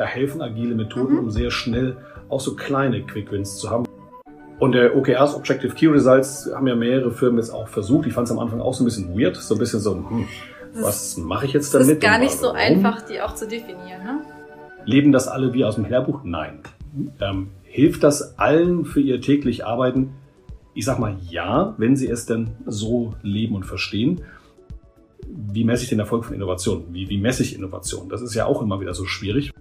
Da helfen agile Methoden, mhm. um sehr schnell auch so kleine Quick Wins zu haben. Und der OKRs, Objective Key Results, haben ja mehrere Firmen jetzt auch versucht. Ich fand es am Anfang auch so ein bisschen weird, so ein bisschen so, hm, was mache ich jetzt damit? Es ist gar nicht so einfach, die auch zu definieren. Ne? Leben das alle wie aus dem Lehrbuch? Nein. Ähm, hilft das allen für ihr täglich Arbeiten? Ich sag mal ja, wenn sie es denn so leben und verstehen. Wie messe ich den Erfolg von Innovation? Wie, wie messe ich Innovation? Das ist ja auch immer wieder so schwierig.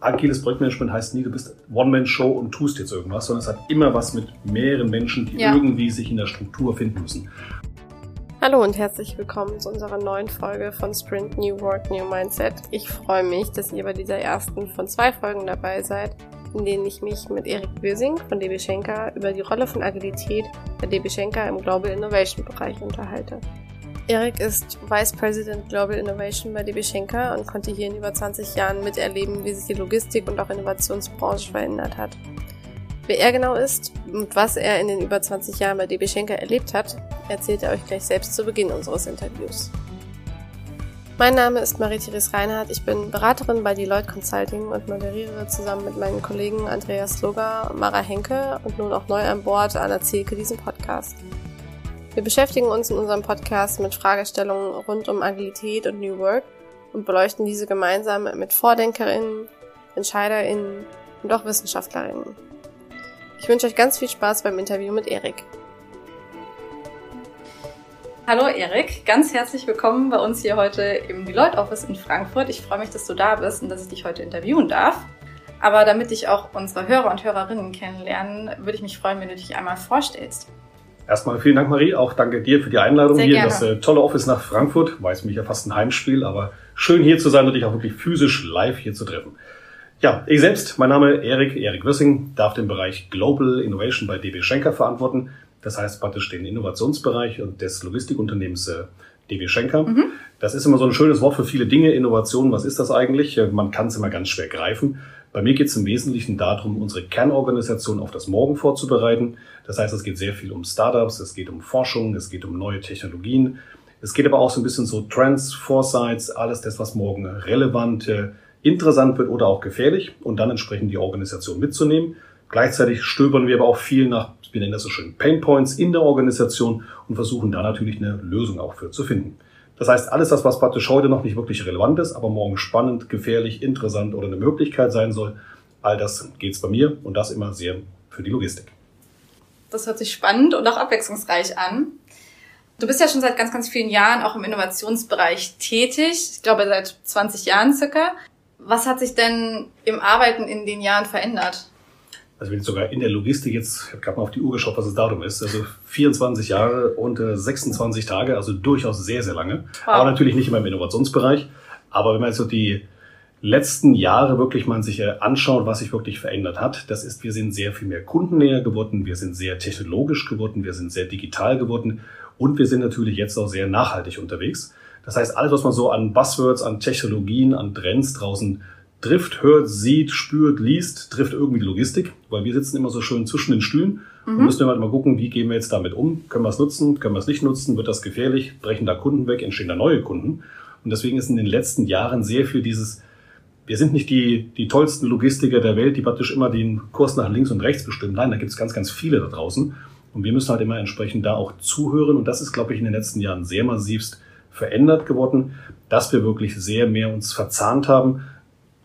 Agiles Projektmanagement heißt nie, du bist One-Man-Show und tust jetzt irgendwas, sondern es hat immer was mit mehreren Menschen, die ja. irgendwie sich in der Struktur finden müssen. Hallo und herzlich willkommen zu unserer neuen Folge von Sprint New Work New Mindset. Ich freue mich, dass ihr bei dieser ersten von zwei Folgen dabei seid, in denen ich mich mit Erik Bösing von DB Schenker über die Rolle von Agilität bei DB Schenker im Global Innovation Bereich unterhalte. Erik ist Vice President Global Innovation bei DB Schenker und konnte hier in über 20 Jahren miterleben, wie sich die Logistik und auch Innovationsbranche verändert hat. Wer er genau ist und was er in den über 20 Jahren bei DB Schenker erlebt hat, erzählt er euch gleich selbst zu Beginn unseres Interviews. Mein Name ist Marie-Therese Reinhardt. Ich bin Beraterin bei Deloitte Consulting und moderiere zusammen mit meinen Kollegen Andreas Loger, Mara Henke und nun auch neu an Bord Anna Zielke diesen Podcast. Wir beschäftigen uns in unserem Podcast mit Fragestellungen rund um Agilität und New Work und beleuchten diese gemeinsam mit Vordenkerinnen, EntscheiderInnen und auch WissenschaftlerInnen. Ich wünsche euch ganz viel Spaß beim Interview mit Erik. Hallo Erik, ganz herzlich willkommen bei uns hier heute im Deloitte Office in Frankfurt. Ich freue mich, dass du da bist und dass ich dich heute interviewen darf. Aber damit dich auch unsere Hörer und Hörerinnen kennenlernen, würde ich mich freuen, wenn du dich einmal vorstellst. Erstmal vielen Dank, Marie. Auch danke dir für die Einladung Sehr hier in das äh, tolle Office nach Frankfurt. Weiß mich ja fast ein Heimspiel, aber schön hier zu sein und dich auch wirklich physisch live hier zu treffen. Ja, ich selbst, mein Name Erik, Erik Wissing, darf den Bereich Global Innovation bei DB Schenker verantworten. Das heißt praktisch den Innovationsbereich des Logistikunternehmens äh, DB Schenker. Mhm. Das ist immer so ein schönes Wort für viele Dinge. Innovation, was ist das eigentlich? Äh, man kann es immer ganz schwer greifen. Bei mir geht es im Wesentlichen darum, unsere Kernorganisation auf das Morgen vorzubereiten. Das heißt, es geht sehr viel um Startups, es geht um Forschung, es geht um neue Technologien. Es geht aber auch so ein bisschen so Trends, Foresights, alles das, was morgen relevant äh, interessant wird oder auch gefährlich und dann entsprechend die Organisation mitzunehmen. Gleichzeitig stöbern wir aber auch viel nach, wir nennen das so schön, Pain Points in der Organisation und versuchen da natürlich eine Lösung auch für zu finden. Das heißt, alles das, was praktisch heute noch nicht wirklich relevant ist, aber morgen spannend, gefährlich, interessant oder eine Möglichkeit sein soll, all das geht's bei mir und das immer sehr für die Logistik. Das hört sich spannend und auch abwechslungsreich an. Du bist ja schon seit ganz, ganz vielen Jahren auch im Innovationsbereich tätig. Ich glaube, seit 20 Jahren circa. Was hat sich denn im Arbeiten in den Jahren verändert? Also wenn sogar in der Logistik jetzt, ich habe gerade mal auf die Uhr geschaut, was das Datum ist, also 24 Jahre und 26 Tage, also durchaus sehr, sehr lange. Wow. Aber natürlich nicht immer im Innovationsbereich. Aber wenn man jetzt so die letzten Jahre wirklich mal sich äh, anschaut, was sich wirklich verändert hat, das ist, wir sind sehr viel mehr kundennäher geworden, wir sind sehr technologisch geworden, wir sind sehr digital geworden und wir sind natürlich jetzt auch sehr nachhaltig unterwegs. Das heißt, alles, was man so an Buzzwords, an Technologien, an Trends draußen trifft, hört, sieht, spürt, liest, trifft irgendwie die Logistik, weil wir sitzen immer so schön zwischen den Stühlen mhm. und müssen halt mal gucken, wie gehen wir jetzt damit um? Können wir es nutzen? Können wir es nicht nutzen? Wird das gefährlich? Brechen da Kunden weg? Entstehen da neue Kunden? Und deswegen ist in den letzten Jahren sehr viel dieses, wir sind nicht die, die tollsten Logistiker der Welt, die praktisch immer den Kurs nach links und rechts bestimmen. Nein, da gibt es ganz, ganz viele da draußen. Und wir müssen halt immer entsprechend da auch zuhören. Und das ist, glaube ich, in den letzten Jahren sehr massivst verändert geworden, dass wir wirklich sehr mehr uns verzahnt haben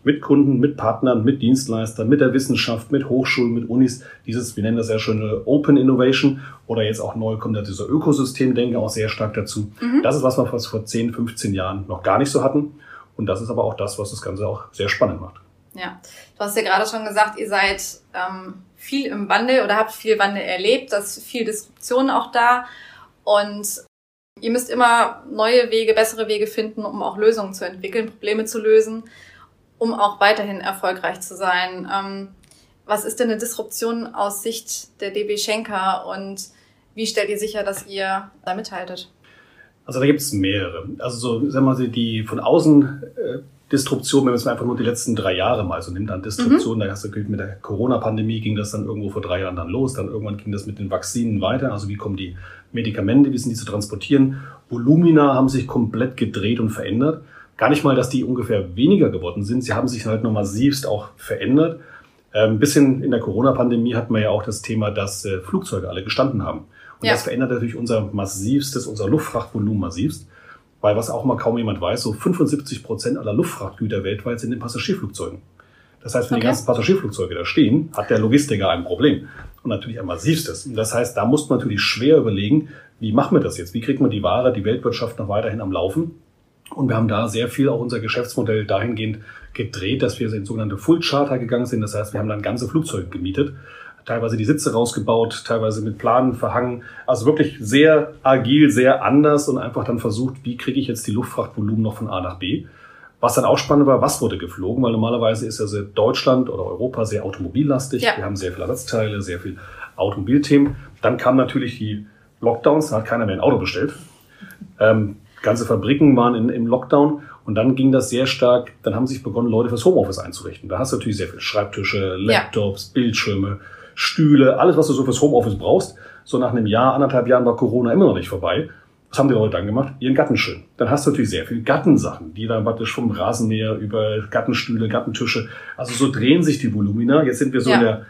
mit Kunden, mit Partnern, mit Dienstleistern, mit der Wissenschaft, mit Hochschulen, mit Unis. Dieses, wir nennen das ja schöne Open Innovation oder jetzt auch neu kommt ja dieser Ökosystemdenke auch sehr stark dazu. Mhm. Das ist was wir vor 10, 15 Jahren noch gar nicht so hatten. Und das ist aber auch das, was das Ganze auch sehr spannend macht. Ja, du hast ja gerade schon gesagt, ihr seid ähm, viel im Wandel oder habt viel Wandel erlebt, da ist viel Disruption auch da. Und Ihr müsst immer neue Wege, bessere Wege finden, um auch Lösungen zu entwickeln, Probleme zu lösen, um auch weiterhin erfolgreich zu sein. Ähm, was ist denn eine Disruption aus Sicht der DB Schenker und wie stellt ihr sicher, dass ihr da mithaltet? Also da gibt es mehrere. Also so, sagen wir mal, die von außen äh, Disruption, wenn man es einfach nur die letzten drei Jahre mal so nimmt an Disruption, mhm. da hast du mit der Corona-Pandemie ging das dann irgendwo vor drei Jahren dann los, dann irgendwann ging das mit den Vakzinen weiter, also wie kommen die Medikamente, wie sind die zu transportieren. Volumina haben sich komplett gedreht und verändert. Gar nicht mal, dass die ungefähr weniger geworden sind. Sie haben sich halt noch massivst auch verändert. Ein ähm, bisschen in der Corona-Pandemie hatten wir ja auch das Thema, dass äh, Flugzeuge alle gestanden haben. Und ja. das verändert natürlich unser massivstes, unser Luftfrachtvolumen massivst. Weil was auch mal kaum jemand weiß, so 75 Prozent aller Luftfrachtgüter weltweit sind in Passagierflugzeugen. Das heißt, wenn okay. die ganzen Passagierflugzeuge da stehen, hat der Logistiker ein Problem. Und natürlich ein massivstes. Und das heißt, da muss man natürlich schwer überlegen, wie machen wir das jetzt? Wie kriegt man die Ware, die Weltwirtschaft noch weiterhin am Laufen? Und wir haben da sehr viel auch unser Geschäftsmodell dahingehend gedreht, dass wir in sogenannte Full Charter gegangen sind. Das heißt, wir haben dann ganze Flugzeuge gemietet, teilweise die Sitze rausgebaut, teilweise mit Planen verhangen. Also wirklich sehr agil, sehr anders und einfach dann versucht, wie kriege ich jetzt die Luftfrachtvolumen noch von A nach B? Was dann auch spannend war, was wurde geflogen, weil normalerweise ist ja also Deutschland oder Europa sehr automobillastig. Ja. Wir haben sehr viele Ersatzteile, sehr viel Automobilthemen. Dann kamen natürlich die Lockdowns, da hat keiner mehr ein Auto bestellt. Ähm, ganze Fabriken waren in, im Lockdown und dann ging das sehr stark, dann haben sich begonnen, Leute fürs Homeoffice einzurichten. Da hast du natürlich sehr viele Schreibtische, Laptops, ja. Bildschirme, Stühle, alles, was du so fürs Homeoffice brauchst. So nach einem Jahr, anderthalb Jahren war Corona immer noch nicht vorbei. Was haben die Leute dann gemacht? Ihren Gatten schön. Dann hast du natürlich sehr viel Gattensachen, die dann praktisch vom Rasenmäher über Gattenstühle, Gattentische. Also so drehen sich die Volumina. Jetzt sind wir so ja. in der,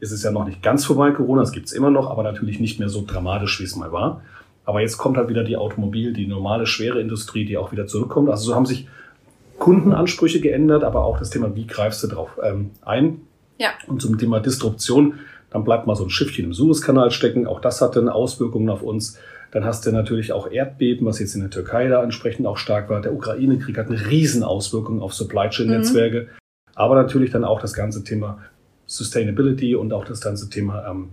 ist es ja noch nicht ganz vorbei, Corona, das gibt's immer noch, aber natürlich nicht mehr so dramatisch, wie es mal war. Aber jetzt kommt halt wieder die Automobil, die normale schwere Industrie, die auch wieder zurückkommt. Also so haben sich Kundenansprüche geändert, aber auch das Thema, wie greifst du drauf ähm, ein? Ja. Und zum Thema Disruption, dann bleibt mal so ein Schiffchen im Suezkanal stecken. Auch das hatte eine Auswirkung auf uns. Dann hast du natürlich auch Erdbeben, was jetzt in der Türkei da entsprechend auch stark war. Der Ukraine-Krieg hat eine Riesenauswirkung auf Supply Chain-Netzwerke. Mhm. Aber natürlich dann auch das ganze Thema Sustainability und auch das ganze Thema ähm,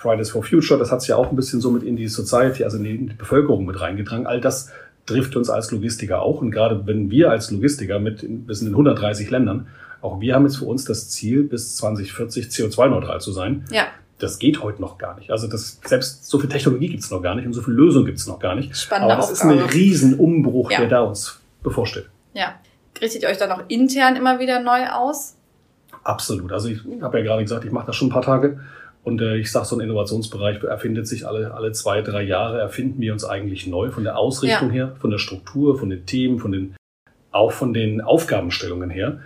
Fridays for Future. Das hat sich ja auch ein bisschen so mit in die Society, also in die, Bevölkerung mit reingetragen. All das trifft uns als Logistiker auch. Und gerade wenn wir als Logistiker mit, wir sind in 130 Ländern, auch wir haben jetzt für uns das Ziel, bis 2040 CO2-neutral zu sein. Ja das geht heute noch gar nicht. Also das, selbst so viel Technologie gibt es noch gar nicht und so viel Lösung gibt es noch gar nicht. Spannende Aber das Aufgabe. ist ein Riesenumbruch, ja. der da uns bevorsteht. Ja. Richtet ihr euch dann auch intern immer wieder neu aus? Absolut. Also ich habe ja gerade gesagt, ich mache das schon ein paar Tage. Und äh, ich sage, so ein Innovationsbereich erfindet sich alle, alle zwei, drei Jahre, erfinden wir uns eigentlich neu von der Ausrichtung ja. her, von der Struktur, von den Themen, von den, auch von den Aufgabenstellungen her.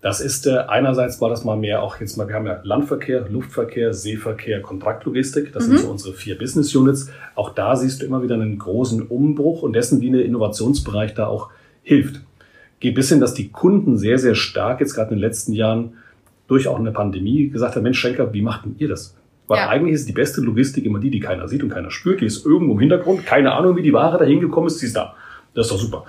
Das ist äh, einerseits war das mal mehr auch jetzt mal, wir haben ja Landverkehr, Luftverkehr, Seeverkehr, Kontraktlogistik. Das mhm. sind so unsere vier Business Units. Auch da siehst du immer wieder einen großen Umbruch und dessen, wie ein Innovationsbereich da auch hilft. Geht bis hin, dass die Kunden sehr, sehr stark jetzt gerade in den letzten Jahren durch auch eine Pandemie gesagt haben, Mensch, Schenker, wie macht denn ihr das? Weil ja. eigentlich ist die beste Logistik immer die, die keiner sieht und keiner spürt. Die ist irgendwo im Hintergrund. Keine Ahnung, wie die Ware da hingekommen ist. Sie ist da. Das ist doch super.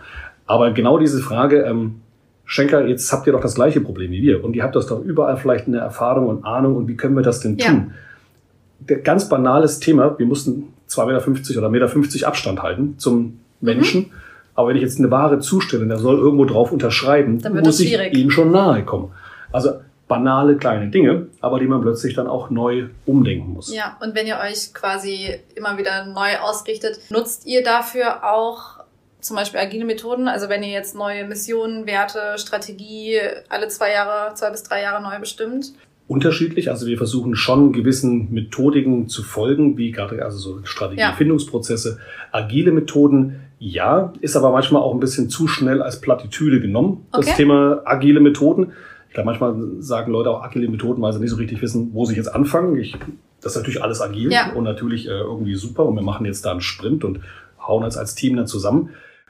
Aber genau diese Frage, ähm, Schenker, jetzt habt ihr doch das gleiche Problem wie wir und ihr habt das doch überall vielleicht eine Erfahrung und Ahnung und wie können wir das denn tun? Ja. Der ganz banales Thema, wir mussten 2,50 Meter oder 1,50 Meter Abstand halten zum Menschen. Mhm. Aber wenn ich jetzt eine Ware zustelle und der soll irgendwo drauf unterschreiben, muss ich ihm schon nahe kommen. Also banale kleine Dinge, aber die man plötzlich dann auch neu umdenken muss. Ja, und wenn ihr euch quasi immer wieder neu ausrichtet, nutzt ihr dafür auch zum Beispiel agile Methoden? Also wenn ihr jetzt neue Missionen, Werte, Strategie alle zwei Jahre, zwei bis drei Jahre neu bestimmt? Unterschiedlich. Also wir versuchen schon gewissen Methodiken zu folgen, wie gerade also so Strategiefindungsprozesse. Ja. Agile Methoden, ja, ist aber manchmal auch ein bisschen zu schnell als Plattitüde genommen. Okay. Das Thema agile Methoden. Ich glaube, manchmal sagen Leute auch agile Methoden, weil sie nicht so richtig wissen, wo sie jetzt anfangen. Ich, das ist natürlich alles agil ja. und natürlich äh, irgendwie super und wir machen jetzt da einen Sprint und hauen uns als Team dann zusammen.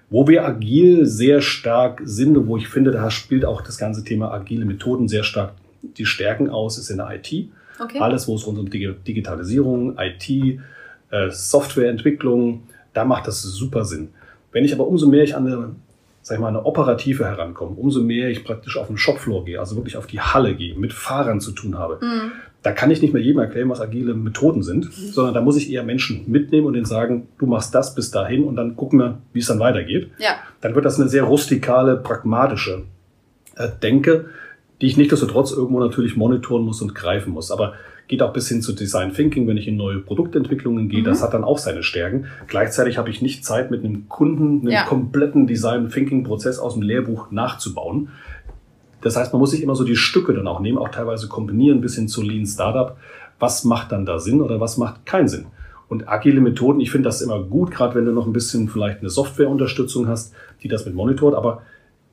Wo wir agil sehr stark sind und wo ich finde, da spielt auch das ganze Thema agile Methoden sehr stark die Stärken aus, ist in der IT. Okay. Alles, wo es rund um Digitalisierung, IT, äh, Softwareentwicklung, da macht das super Sinn. Wenn ich aber umso mehr ich an eine, sag ich mal, eine operative herankomme, umso mehr ich praktisch auf den Shopfloor gehe, also wirklich auf die Halle gehe, mit Fahrern zu tun habe, mhm da kann ich nicht mehr jedem erklären, was agile Methoden sind, sondern da muss ich eher Menschen mitnehmen und denen sagen, du machst das bis dahin und dann gucken wir, wie es dann weitergeht. Ja. Dann wird das eine sehr rustikale, pragmatische äh, Denke, die ich nichtsdestotrotz irgendwo natürlich monitoren muss und greifen muss. Aber geht auch bis hin zu Design Thinking, wenn ich in neue Produktentwicklungen gehe. Mhm. Das hat dann auch seine Stärken. Gleichzeitig habe ich nicht Zeit, mit einem Kunden einen ja. kompletten Design Thinking Prozess aus dem Lehrbuch nachzubauen. Das heißt, man muss sich immer so die Stücke dann auch nehmen, auch teilweise kombinieren bis hin zu Lean Startup. Was macht dann da Sinn oder was macht keinen Sinn? Und agile Methoden, ich finde das immer gut, gerade wenn du noch ein bisschen vielleicht eine Softwareunterstützung hast, die das mit monitort. Aber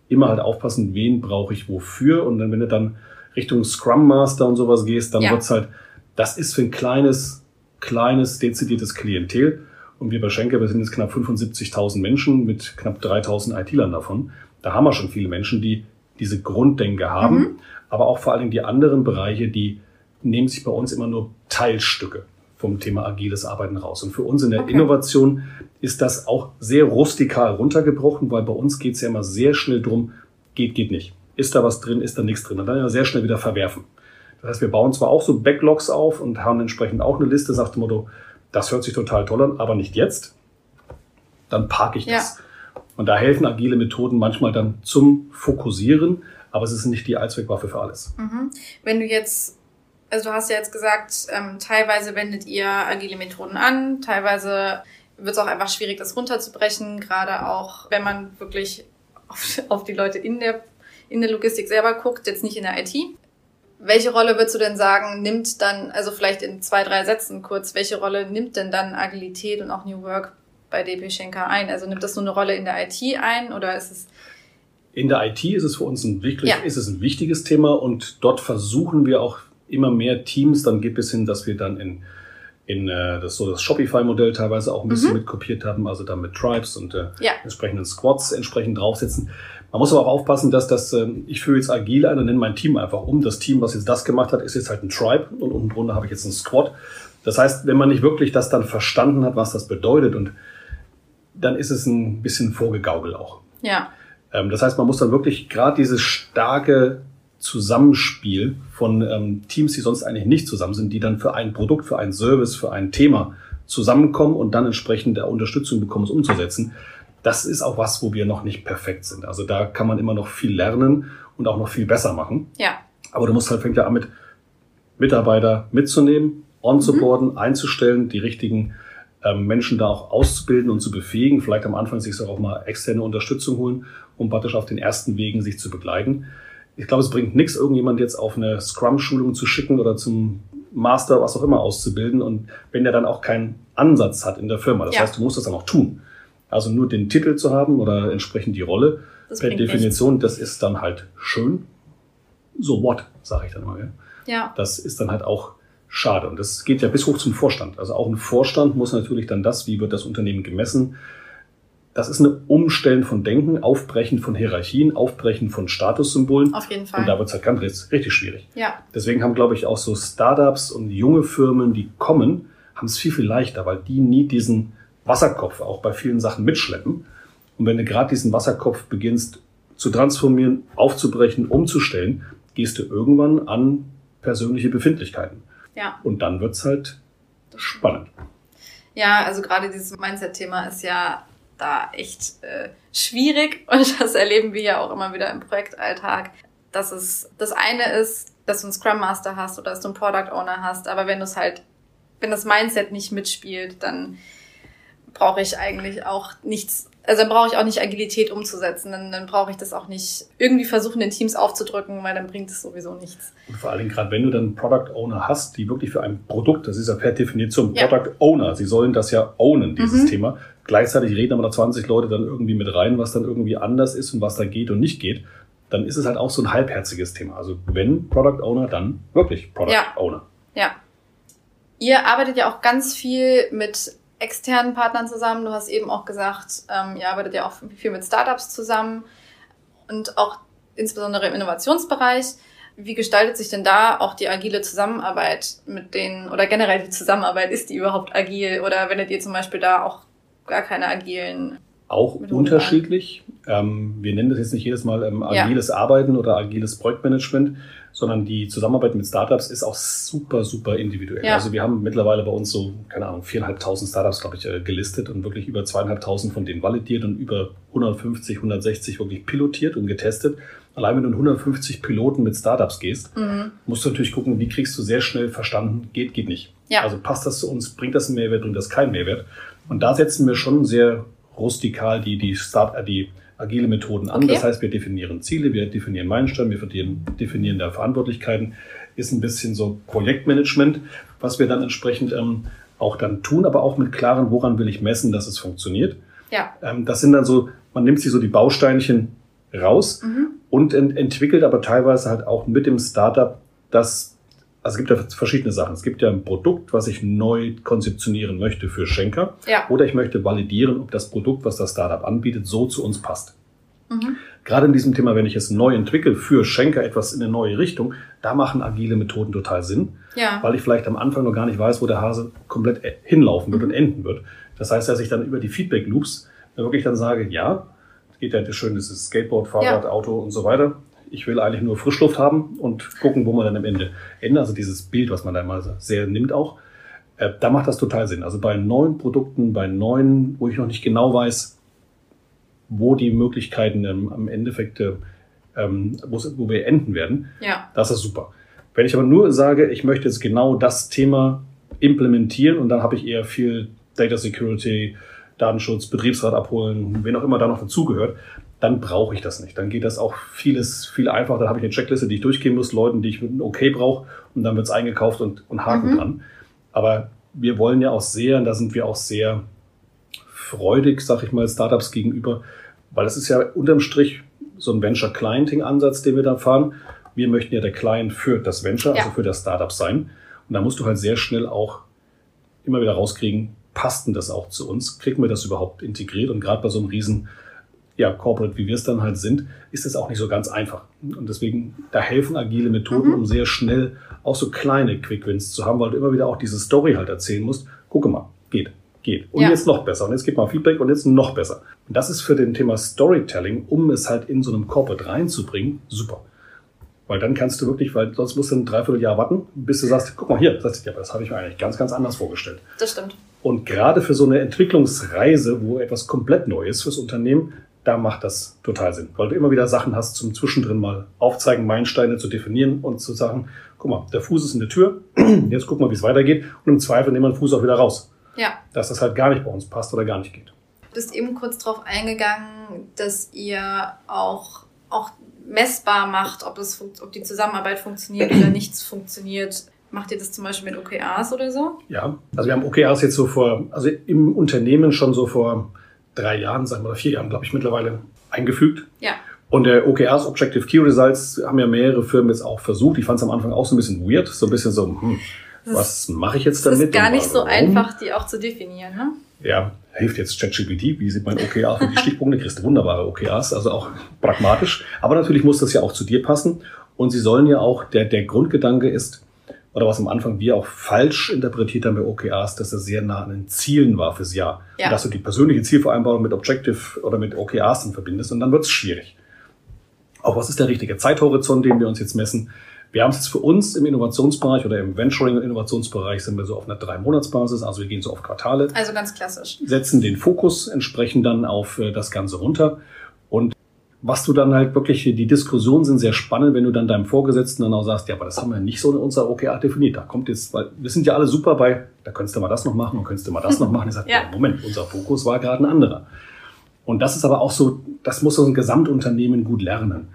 immer halt aufpassen, wen brauche ich wofür. Und dann, wenn du dann Richtung Scrum Master und sowas gehst, dann Ja. wird's halt, das ist für ein kleines, kleines, dezidiertes Klientel. Und wir bei Schenker, wir sind jetzt knapp 75.000 Menschen mit knapp 3.000 IT-Lern davon. Da haben wir schon viele Menschen, die diese Grunddenke haben, Mhm. aber auch vor allen Dingen die anderen Bereiche, die nehmen sich bei uns immer nur Teilstücke vom Thema agiles Arbeiten raus. Und für uns in der Okay. Innovation ist das auch sehr rustikal runtergebrochen, weil bei uns geht es ja immer sehr schnell drum, geht, geht nicht. Ist da was drin, ist da nichts drin. Und dann ja sehr schnell wieder verwerfen. Das heißt, wir bauen zwar auch so Backlogs auf und haben entsprechend auch eine Liste, sagt dem Motto, das hört sich total toll an, aber nicht jetzt. Dann parke ich das. Und da helfen agile Methoden manchmal dann zum Fokussieren, aber es ist nicht die Allzweckwaffe für alles. Mhm. Wenn du jetzt, also du hast ja jetzt gesagt, ähm, teilweise wendet ihr agile Methoden an, teilweise wird es auch einfach schwierig, das runterzubrechen, gerade auch, wenn man wirklich auf, auf die Leute in der, in der Logistik selber guckt, jetzt nicht in der IT. Welche Rolle würdest du denn sagen, nimmt dann, also vielleicht in zwei, drei Sätzen kurz, welche Rolle nimmt denn dann Agilität und auch New Work bei DP Schenker ein? Also nimmt das nur eine Rolle in der IT ein oder ist es In der IT ist es für uns ein, wirklich, Ja. ist es ein wichtiges Thema und dort versuchen wir auch immer mehr Teams, dann geht es hin, dass wir dann in, in äh, das, so das Shopify-Modell teilweise auch ein bisschen mitkopiert haben, also dann mit Tribes und äh, Mhm. Ja. entsprechenden Squads entsprechend draufsetzen. Man muss aber auch aufpassen, dass das, ähm, ich führe jetzt agil ein und nenne mein Team einfach um. Das Team, was jetzt das gemacht hat, ist jetzt halt ein Tribe und unten drunter habe ich jetzt einen Squad. Das heißt, wenn man nicht wirklich das dann verstanden hat, was das bedeutet und dann ist es ein bisschen vorgegaukelt auch. ja, Ähm, das heißt, man muss dann wirklich gerade dieses starke Zusammenspiel von ähm, Teams, die sonst eigentlich nicht zusammen sind, die dann für ein Produkt, für ein Service, für ein Thema zusammenkommen und dann entsprechend der Unterstützung bekommen, es umzusetzen. Das ist auch was, wo wir noch nicht perfekt sind. Also da kann man immer noch viel lernen und auch noch viel besser machen. ja, Aber du musst halt, fängt ja an mit Mitarbeiter mitzunehmen, onzuboarden, einzustellen, die richtigen ähm, Menschen da auch auszubilden und zu befähigen, vielleicht am Anfang sich auch mal externe Unterstützung holen, um praktisch auf den ersten Wegen sich zu begleiten. Ich glaube, es bringt nichts, irgendjemand jetzt auf eine Scrum-Schulung zu schicken oder zum Master, was auch immer, auszubilden und wenn der dann auch keinen Ansatz hat in der Firma. Das Ja. heißt, du musst das dann auch tun. Also nur den Titel zu haben oder entsprechend die Rolle, Das per Definition, das ist dann halt schön. So what, sage ich dann mal. Ja? ja, Das ist dann halt auch schade. Und das geht ja bis hoch zum Vorstand. Also auch ein Vorstand muss natürlich dann das, wie wird das Unternehmen gemessen, das ist ein Umstellen von Denken, Aufbrechen von Hierarchien, Aufbrechen von Statussymbolen. auf jeden Fall. Und da wird es halt ganz richtig- richtig schwierig. ja, Deswegen haben, glaube ich, auch so Startups und junge Firmen, die kommen, haben es viel, viel leichter, weil die nie diesen Wasserkopf auch bei vielen Sachen mitschleppen. Und wenn du gerade diesen Wasserkopf beginnst zu transformieren, aufzubrechen, umzustellen, gehst du irgendwann an persönliche Befindlichkeiten. ja. Und dann wird's halt spannend. Ja, also gerade dieses Mindset-Thema ist ja da echt äh, schwierig und das erleben wir ja auch immer wieder im Projektalltag, dass es das eine ist, dass du einen Scrum Master hast oder dass du einen Product Owner hast, aber wenn du es halt, wenn das Mindset nicht mitspielt, dann brauche ich eigentlich auch nichts, also dann brauche ich auch nicht Agilität umzusetzen, dann, dann brauche ich das auch nicht irgendwie versuchen, den Teams aufzudrücken, weil dann bringt es sowieso nichts. Und vor allen Dingen gerade, wenn du dann Product Owner hast, die wirklich für ein Produkt, das ist ja per Definition Ja. Product Owner, sie sollen das ja ownen, dieses Mhm. Thema. Gleichzeitig reden aber da 20 Leute dann irgendwie mit rein, was dann irgendwie anders ist und was da geht und nicht geht. Dann ist es halt auch so ein halbherziges Thema. Also wenn Product Owner, dann wirklich Product Ja. Owner. Ja. Ihr arbeitet ja auch ganz viel mit externen Partnern zusammen. Du hast eben auch gesagt, ähm, ihr arbeitet ja auch viel mit Startups zusammen und auch insbesondere im Innovationsbereich. Wie gestaltet sich denn da auch die agile Zusammenarbeit mit denen oder generell die Zusammenarbeit? Ist die überhaupt agil oder wendet ihr zum Beispiel da auch gar keine agilen? Auch unterschiedlich. Ähm, wir nennen das jetzt nicht jedes Mal ähm, Ja. agiles Arbeiten oder agiles Projektmanagement, sondern die Zusammenarbeit mit Startups ist auch super, super individuell. Ja. Also wir haben mittlerweile bei uns so, keine Ahnung, viereinhalbtausend Startups, glaube ich, äh, gelistet und wirklich über zweieinhalbtausend von denen validiert und über 150, 160 wirklich pilotiert und getestet. Allein wenn du in 150 Piloten mit Startups gehst, Mhm. musst du natürlich gucken, wie kriegst du sehr schnell verstanden, geht, geht nicht. Ja. Also passt das zu uns, bringt das einen Mehrwert, bringt das keinen Mehrwert. Und da setzen wir schon sehr rustikal die, die, Start, die agile Methoden an. Okay. Das heißt, wir definieren Ziele, wir definieren Meilensteine, wir definieren, definieren da Verantwortlichkeiten. Ist ein bisschen so Projektmanagement, was wir dann entsprechend ähm, auch dann tun, aber auch mit klaren, woran will ich messen, dass es funktioniert. Ja, Ähm, das sind dann so, man nimmt sich so die Bausteinchen raus mhm. und ent entwickelt aber teilweise halt auch mit dem Startup das, also es gibt ja verschiedene Sachen. Es gibt ja ein Produkt, was ich neu konzeptionieren möchte für Schenker. Ja. Oder ich möchte validieren, ob das Produkt, was das Startup anbietet, so zu uns passt. Mhm. Gerade in diesem Thema, wenn ich es neu entwickle für Schenker etwas in eine neue Richtung, da machen agile Methoden total Sinn, ja. weil ich vielleicht am Anfang noch gar nicht weiß, wo der Hase komplett hinlaufen wird mhm. und enden wird. Das heißt, dass ich dann über die Feedback Loops wirklich dann sage, ja, geht ja schön dieses Skateboard, Fahrrad, ja. Auto und so weiter. Ich will eigentlich nur Frischluft haben und gucken, wo man dann am Ende endet. Also dieses Bild, was man da mal sehr nimmt auch. Äh, da macht das total Sinn. Also bei neuen Produkten, bei neuen, wo ich noch nicht genau weiß, wo die Möglichkeiten ähm, am Endeffekt, ähm, wo wir enden werden, ja. das ist super. Wenn ich aber nur sage, ich möchte jetzt genau das Thema implementieren und dann habe ich eher viel Data Security, Datenschutz, Betriebsrat abholen, wen auch immer da noch dazugehört, dann brauche ich das nicht. Dann geht das auch vieles viel einfacher. Dann habe ich eine Checkliste, die ich durchgehen muss, Leuten, die ich mit einem Okay brauche und dann wird es eingekauft und, und Haken mhm. dran. Aber wir wollen ja auch sehr, und da sind wir auch sehr freudig, sag ich mal, Startups gegenüber, weil das ist ja unterm Strich so ein Venture-Clienting-Ansatz, den wir da fahren. Wir möchten ja der Client für das Venture, ja. also für das Startup sein. Und da musst du halt sehr schnell auch immer wieder rauskriegen, passt denn das auch zu uns? Kriegen wir das überhaupt integriert? Und gerade bei so einem riesen ja, Corporate, wie wir es dann halt sind, ist es auch nicht so ganz einfach. Und deswegen, da helfen agile Methoden, mhm. um sehr schnell auch so kleine Quick Wins zu haben, weil du immer wieder auch diese Story halt erzählen musst. Gucke mal, geht geht. Und ja. jetzt noch besser. Und jetzt gibt mal Feedback und jetzt noch besser. Und das ist für den Thema Storytelling, um es halt in so einem Corporate reinzubringen, super. Weil dann kannst du wirklich, weil sonst musst du ein Dreivierteljahr warten, bis du sagst, guck mal hier, du, ja, das habe ich mir eigentlich ganz, ganz anders vorgestellt. Das stimmt. Und gerade für so eine Entwicklungsreise, wo etwas komplett neu ist fürs Unternehmen, da macht das total Sinn. Weil du immer wieder Sachen hast zum Zwischendrin mal aufzeigen, Meilensteine zu definieren und zu sagen, guck mal, der Fuß ist in der Tür, jetzt guck mal, wie es weitergeht. Und im Zweifel nehmen wir den Fuß auch wieder raus. Ja. Dass das halt gar nicht bei uns passt oder gar nicht geht. Du bist eben kurz darauf eingegangen, dass ihr auch, auch messbar macht, ob, es, ob die Zusammenarbeit funktioniert oder nichts funktioniert. Macht ihr das zum Beispiel mit OKRs oder so? Ja, also wir haben OKRs jetzt so vor, also im Unternehmen schon so vor drei Jahren, sagen wir, oder vier Jahren, glaube ich, mittlerweile eingefügt. Ja. Und der OKRs, Objective Key Results, haben ja mehrere Firmen jetzt auch versucht. Ich fand es am Anfang auch so ein bisschen weird, so ein bisschen so, hm, was mache ich jetzt damit? Es ist gar nicht so einfach, die auch zu definieren, ne? Ja, hilft jetzt ChatGPT. Wie sieht mein OKR für die Stichpunkte? Kriegst du wunderbare OKRs, also auch pragmatisch. Aber natürlich muss das ja auch zu dir passen. Und sie sollen ja auch, der, der Grundgedanke ist, oder was am Anfang wir auch falsch interpretiert haben bei OKRs, dass das sehr nah an den Zielen war fürs Jahr. Ja. Und dass du die persönliche Zielvereinbarung mit Objective oder mit OKRs dann verbindest und dann wird es schwierig. Auch was ist der richtige Zeithorizont, den wir uns jetzt messen? Wir haben es jetzt für uns im Innovationsbereich oder im Venturing- und Innovationsbereich sind wir so auf einer Drei-Monats-Basis, also wir gehen so auf Quartale. Also ganz klassisch. Setzen den Fokus entsprechend dann auf äh, das Ganze runter. Was du dann halt wirklich, die Diskussionen sind sehr spannend, wenn du dann deinem Vorgesetzten dann auch sagst, ja, aber das haben wir nicht so in unserer OKR definiert. Da kommt jetzt, weil wir sind ja alle super bei, da könntest du mal das noch machen und könntest du mal das noch machen. Ich sage, ja. Moment, unser Fokus war gerade ein anderer. Und das ist aber auch so, das muss so ein Gesamtunternehmen gut lernen.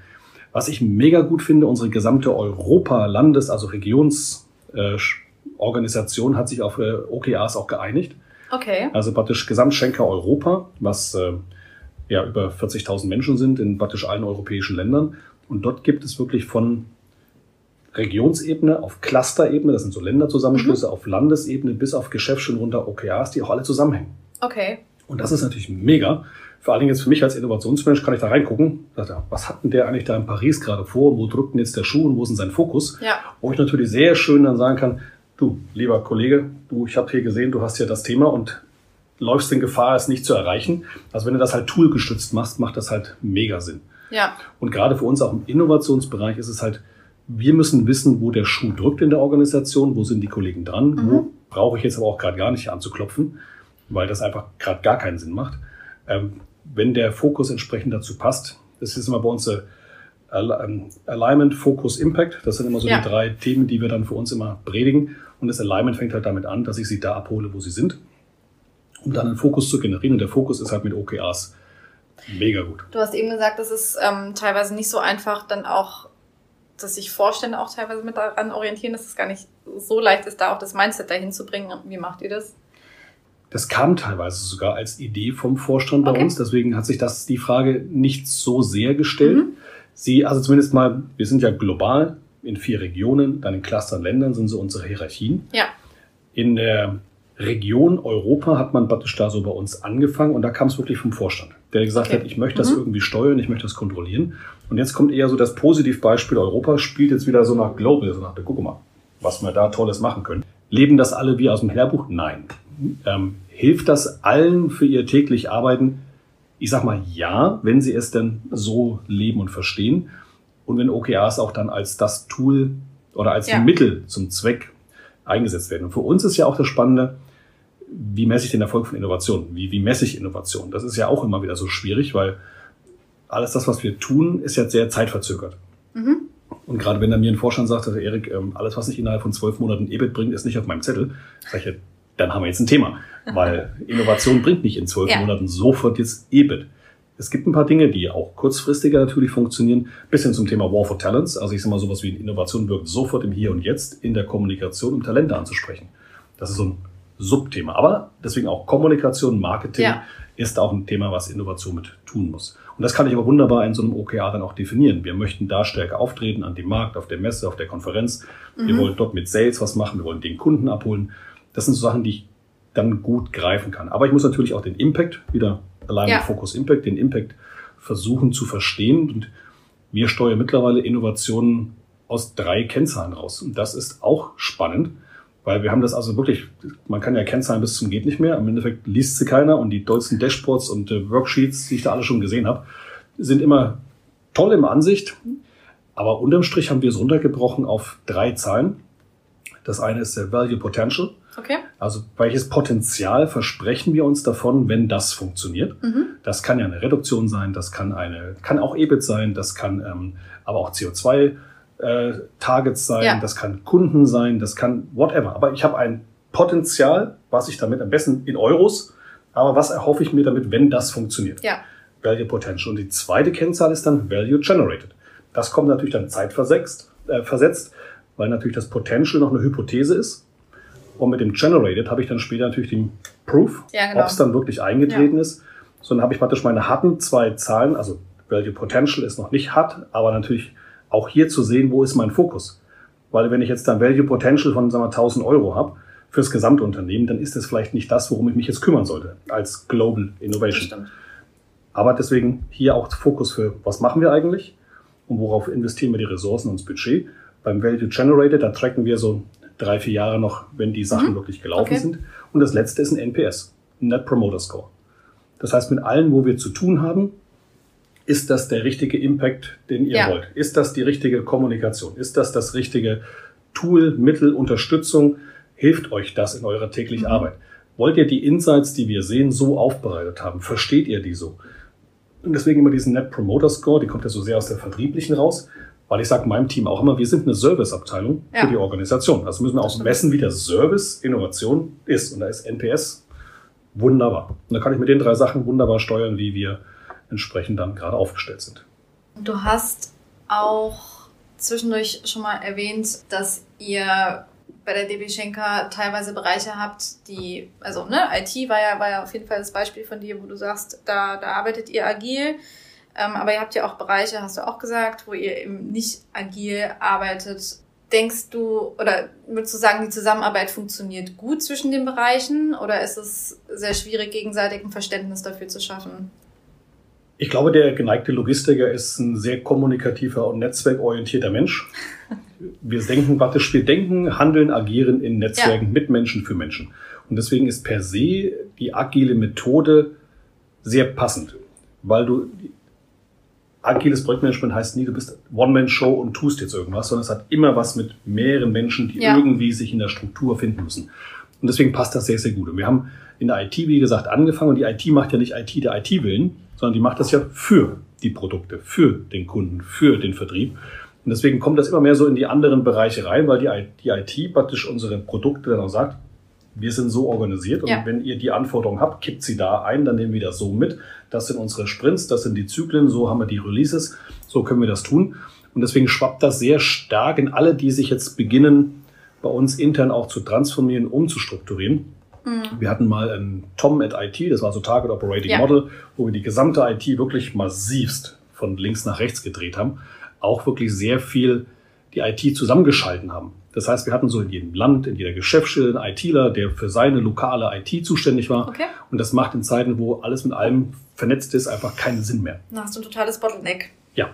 Was ich mega gut finde, unsere gesamte Europa-Landes-, also Regionsorganisation äh, hat sich auf äh, OKRs auch geeinigt. Okay. Also praktisch Gesamtschenker Europa, was äh, ja über 40.000 Menschen sind in praktisch allen europäischen Ländern. Und dort gibt es wirklich von Regionsebene auf Clusterebene, das sind so Länderzusammenschlüsse, mhm. auf Landesebene bis auf Geschäftsstellen runter OKRs, die auch alle zusammenhängen. Okay. Und das ist natürlich mega, vor allen Dingen jetzt für mich als Innovationsmensch kann ich da reingucken. Was hat denn der eigentlich da in Paris gerade vor? Wo drückt denn jetzt der Schuh und wo ist denn sein Fokus? Ja. Wo ich natürlich sehr schön dann sagen kann, du, lieber Kollege, du, ich habe hier gesehen, du hast hier das Thema und läufst in Gefahr, es nicht zu erreichen. Also wenn du das halt toolgestützt machst, macht das halt mega Sinn. Ja. Und gerade für uns auch im Innovationsbereich ist es halt, wir müssen wissen, wo der Schuh drückt in der Organisation, wo sind die Kollegen dran, mhm. wo brauche ich jetzt aber auch gerade gar nicht anzuklopfen, weil das einfach gerade gar keinen Sinn macht. Ähm, wenn der Fokus entsprechend dazu passt. Das ist immer bei uns äh, ähm, Alignment, Focus, Impact. Das sind immer so ja. die drei Themen, die wir dann für uns immer predigen. Und das Alignment fängt halt damit an, dass ich sie da abhole, wo sie sind, um dann einen Fokus zu generieren. Und der Fokus ist halt mit OKRs mega gut. Du hast eben gesagt, das ist ähm, teilweise nicht so einfach, dann auch, dass sich Vorstände auch teilweise mit daran orientieren, dass es gar nicht so leicht ist, da auch das Mindset dahin zu bringen. Wie macht ihr das? Das kam teilweise sogar als Idee vom Vorstand bei okay. uns. Deswegen hat sich das die Frage nicht so sehr gestellt. Mhm. Sie, also zumindest mal, wir sind ja global in vier Regionen, dann in Clustern Ländern sind so unsere Hierarchien. Ja. In der Region Europa hat man praktisch da so bei uns angefangen und da kam es wirklich vom Vorstand, der gesagt okay. hat, ich möchte das mhm. irgendwie steuern, ich möchte das kontrollieren. Und jetzt kommt eher so das Positivbeispiel, Europa spielt jetzt wieder so nach Global, so nach, guck mal, was wir da Tolles machen können. Leben das alle wie aus dem Lehrbuch? Nein. Ähm, hilft das allen für ihr täglich Arbeiten? Ich sag mal ja, wenn sie es denn so leben und verstehen. Und wenn OKRs auch dann als das Tool oder als ja. Mittel zum Zweck eingesetzt werden. Und für uns ist ja auch das Spannende, wie messe ich den Erfolg von Innovation? Wie, wie messe ich Innovation? Das ist ja auch immer wieder so schwierig, weil alles das, was wir tun, ist jetzt sehr zeitverzögert. Mhm. Und gerade wenn er mir ein Vorstand sagt, also Erik, ähm, alles, was nicht innerhalb von zwölf Monaten EBIT bringt, ist nicht auf meinem Zettel, sage ich, dann haben wir jetzt ein Thema. Weil Innovation bringt nicht in zwölf ja. Monaten sofort jetzt EBIT. Es gibt ein paar Dinge, die auch kurzfristiger natürlich funktionieren, bis hin zum Thema War for Talents. Also ich sage mal sowas wie Innovation wirkt sofort im Hier und Jetzt in der Kommunikation, um Talente anzusprechen. Das ist so ein Subthema. Aber deswegen auch Kommunikation, Marketing ja. ist auch ein Thema, was Innovation mit tun muss. Und das kann ich aber wunderbar in so einem OKR dann auch definieren. Wir möchten da stärker auftreten an dem Markt, auf der Messe, auf der Konferenz. Mhm. Wir wollen dort mit Sales was machen, wir wollen den Kunden abholen. Das sind so Sachen, die ich dann gut greifen kann. Aber ich muss natürlich auch den Impact wieder allein ja. Fokus Impact, den Impact versuchen zu verstehen. Und wir steuern mittlerweile Innovationen aus drei Kennzahlen raus. Und das ist auch spannend, weil wir haben das also wirklich, man kann ja Kennzahlen bis zum geht nicht mehr. Im Endeffekt liest sie keiner und die deutschen Dashboards und äh, Worksheets, die ich da alle schon gesehen habe, sind immer toll im Ansicht. Aber unterm Strich haben wir es runtergebrochen auf drei Zahlen. Das eine ist der Value Potential. Okay. Also welches Potenzial versprechen wir uns davon, wenn das funktioniert? Mhm. Das kann ja eine Reduktion sein, das kann eine, kann auch EBIT sein, das kann ähm, aber auch CO2 äh, Targets sein, ja. das kann Kunden sein, das kann whatever. Aber ich habe ein Potenzial, was ich damit am besten in Euros, aber was erhoffe ich mir damit, wenn das funktioniert? Ja. Value Potential. Und die zweite Kennzahl ist dann Value Generated. Das kommt natürlich dann zeitversetzt, äh, versetzt, weil natürlich das Potential noch eine Hypothese ist. Und mit dem Generated habe ich dann später natürlich den Proof, ja, genau. ob es dann wirklich eingetreten ja. ist. So, dann habe ich praktisch meine harten zwei Zahlen, also Value Potential ist noch nicht hart, aber natürlich auch hier zu sehen, wo ist mein Fokus. Weil wenn ich jetzt dann Value Potential von sagen wir, 1000 Euro habe fürs Gesamtunternehmen, dann ist das vielleicht nicht das, worum ich mich jetzt kümmern sollte als Global Innovation. Aber deswegen hier auch Fokus für, was machen wir eigentlich und worauf investieren wir die Ressourcen und das Budget. Beim Value Generated, da tracken wir so drei, vier Jahre noch, wenn die Sachen mhm. wirklich gelaufen okay. sind. Und das letzte ist ein NPS, ein Net Promoter Score. Das heißt, mit allen, wo wir zu tun haben, ist das der richtige Impact, den ihr ja. wollt? Ist das die richtige Kommunikation? Ist das das richtige Tool, Mittel, Unterstützung? Hilft euch das in eurer täglichen mhm. Arbeit? Wollt ihr die Insights, die wir sehen, so aufbereitet haben? Versteht ihr die so? Und deswegen immer diesen Net Promoter Score, die kommt ja so sehr aus der Vertrieblichen raus. Weil ich sage meinem Team auch immer, wir sind eine Serviceabteilung ja. für die Organisation. Also müssen wir auch messen, wie der Service Innovation ist. Und da ist NPS wunderbar. Und da kann ich mit den drei Sachen wunderbar steuern, wie wir entsprechend dann gerade aufgestellt sind. Du hast auch zwischendurch schon mal erwähnt, dass ihr bei der DB Schenker teilweise Bereiche habt, die, also ne, IT war ja, war ja auf jeden Fall das Beispiel von dir, wo du sagst, da, da arbeitet ihr agil. Ähm, aber ihr habt ja auch Bereiche, hast du auch gesagt, wo ihr eben nicht agil arbeitet. Denkst du oder würdest du sagen, die Zusammenarbeit funktioniert gut zwischen den Bereichen oder ist es sehr schwierig, gegenseitig ein Verständnis dafür zu schaffen? Ich glaube, der geneigte Logistiker ist ein sehr kommunikativer und netzwerkorientierter Mensch. Wir denken praktisch, wir denken, handeln, agieren in Netzwerken ja. mit Menschen für Menschen. Und deswegen ist per se die agile Methode sehr passend, weil du agiles Projektmanagement heißt nie, du bist One-Man-Show und tust jetzt irgendwas, sondern es hat immer was mit mehreren Menschen, die ja. irgendwie sich in der Struktur finden müssen. Und deswegen passt das sehr, sehr gut. Und wir haben in der IT, wie gesagt, angefangen und die IT macht ja nicht IT der IT willen, sondern die macht das ja für die Produkte, für den Kunden, für den Vertrieb. Und deswegen kommt das immer mehr so in die anderen Bereiche rein, weil die, IT praktisch unsere Produkte dann auch sagt, wir sind so organisiert und ja. wenn ihr die Anforderungen habt, kippt sie da ein, dann nehmen wir das so mit. Das sind unsere Sprints, das sind die Zyklen, so haben wir die Releases, so können wir das tun. Und deswegen schwappt das sehr stark in alle, die sich jetzt beginnen, bei uns intern auch zu transformieren, umzustrukturieren. Mhm. Wir hatten mal ein Tom at IT, das war so Target Operating ja. Model, wo wir die gesamte IT wirklich massivst von links nach rechts gedreht haben. Auch wirklich sehr viel die IT zusammengeschalten haben. Das heißt, wir hatten so in jedem Land, in jeder Geschäftsstelle einen ITler, der für seine lokale IT zuständig war. Okay. Und das macht in Zeiten, wo alles mit allem vernetzt ist, einfach keinen Sinn mehr. Da hast du ein totales Bottleneck. Ja.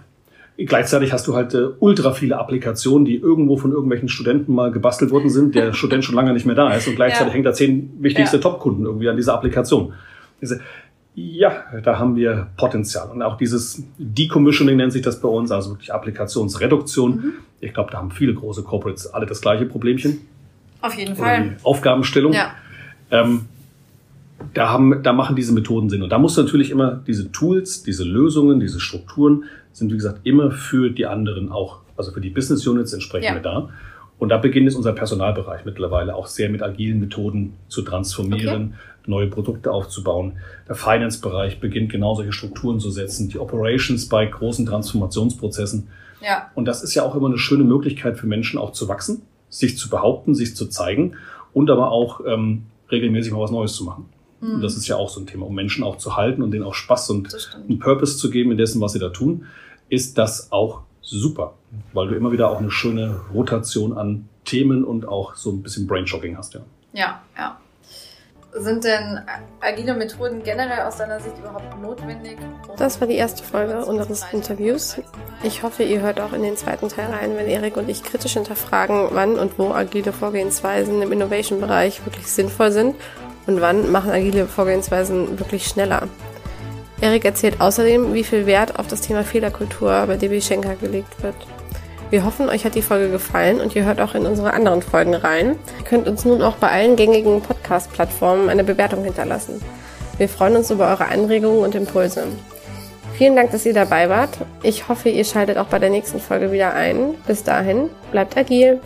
Gleichzeitig hast du halt äh, ultra viele Applikationen, die irgendwo von irgendwelchen Studenten mal gebastelt worden sind, der Student schon lange nicht mehr da ist und gleichzeitig ja. hängt da zehn wichtigste ja. Top-Kunden irgendwie an dieser Applikation. Diese, ja, da haben wir Potenzial. Und auch dieses Decommissioning nennt sich das bei uns, also wirklich Applikationsreduktion. Mhm. Ich glaube, da haben viele große Corporates alle das gleiche Problemchen. Auf jeden Oder Fall. Die Aufgabenstellung. Ja. Ähm, da, haben, da machen diese Methoden Sinn. Und da muss natürlich immer diese Tools, diese Lösungen, diese Strukturen sind, wie gesagt, immer für die anderen auch, also für die Business Units entsprechend ja. da. Und da beginnt es unser Personalbereich mittlerweile auch sehr mit agilen Methoden zu transformieren, okay. neue Produkte aufzubauen. Der Finance-Bereich beginnt genau solche Strukturen zu setzen, die Operations bei großen Transformationsprozessen. Ja. Und das ist ja auch immer eine schöne Möglichkeit für Menschen auch zu wachsen, sich zu behaupten, sich zu zeigen und aber auch ähm, regelmäßig mal was Neues zu machen. Mhm. Und das ist ja auch so ein Thema, um Menschen auch zu halten und denen auch Spaß und einen Purpose zu geben in dessen, was sie da tun, ist das auch super, weil du immer wieder auch eine schöne Rotation an Themen und auch so ein bisschen Brainshocking hast, ja. Ja, ja. Sind denn agile Methoden generell aus deiner Sicht überhaupt notwendig? Das war die erste Folge unseres Interviews. Ich hoffe, ihr hört auch in den zweiten Teil rein, wenn Erik und ich kritisch hinterfragen, wann und wo agile Vorgehensweisen im Innovation-Bereich wirklich sinnvoll sind und wann machen agile Vorgehensweisen wirklich schneller. Erik erzählt außerdem, wie viel Wert auf das Thema Fehlerkultur bei DB Schenker gelegt wird. Wir hoffen, euch hat die Folge gefallen und ihr hört auch in unsere anderen Folgen rein. Ihr könnt uns nun auch bei allen gängigen Podcast-Plattformen eine Bewertung hinterlassen. Wir freuen uns über eure Anregungen und Impulse. Vielen Dank, dass ihr dabei wart. Ich hoffe, ihr schaltet auch bei der nächsten Folge wieder ein. Bis dahin, bleibt agil.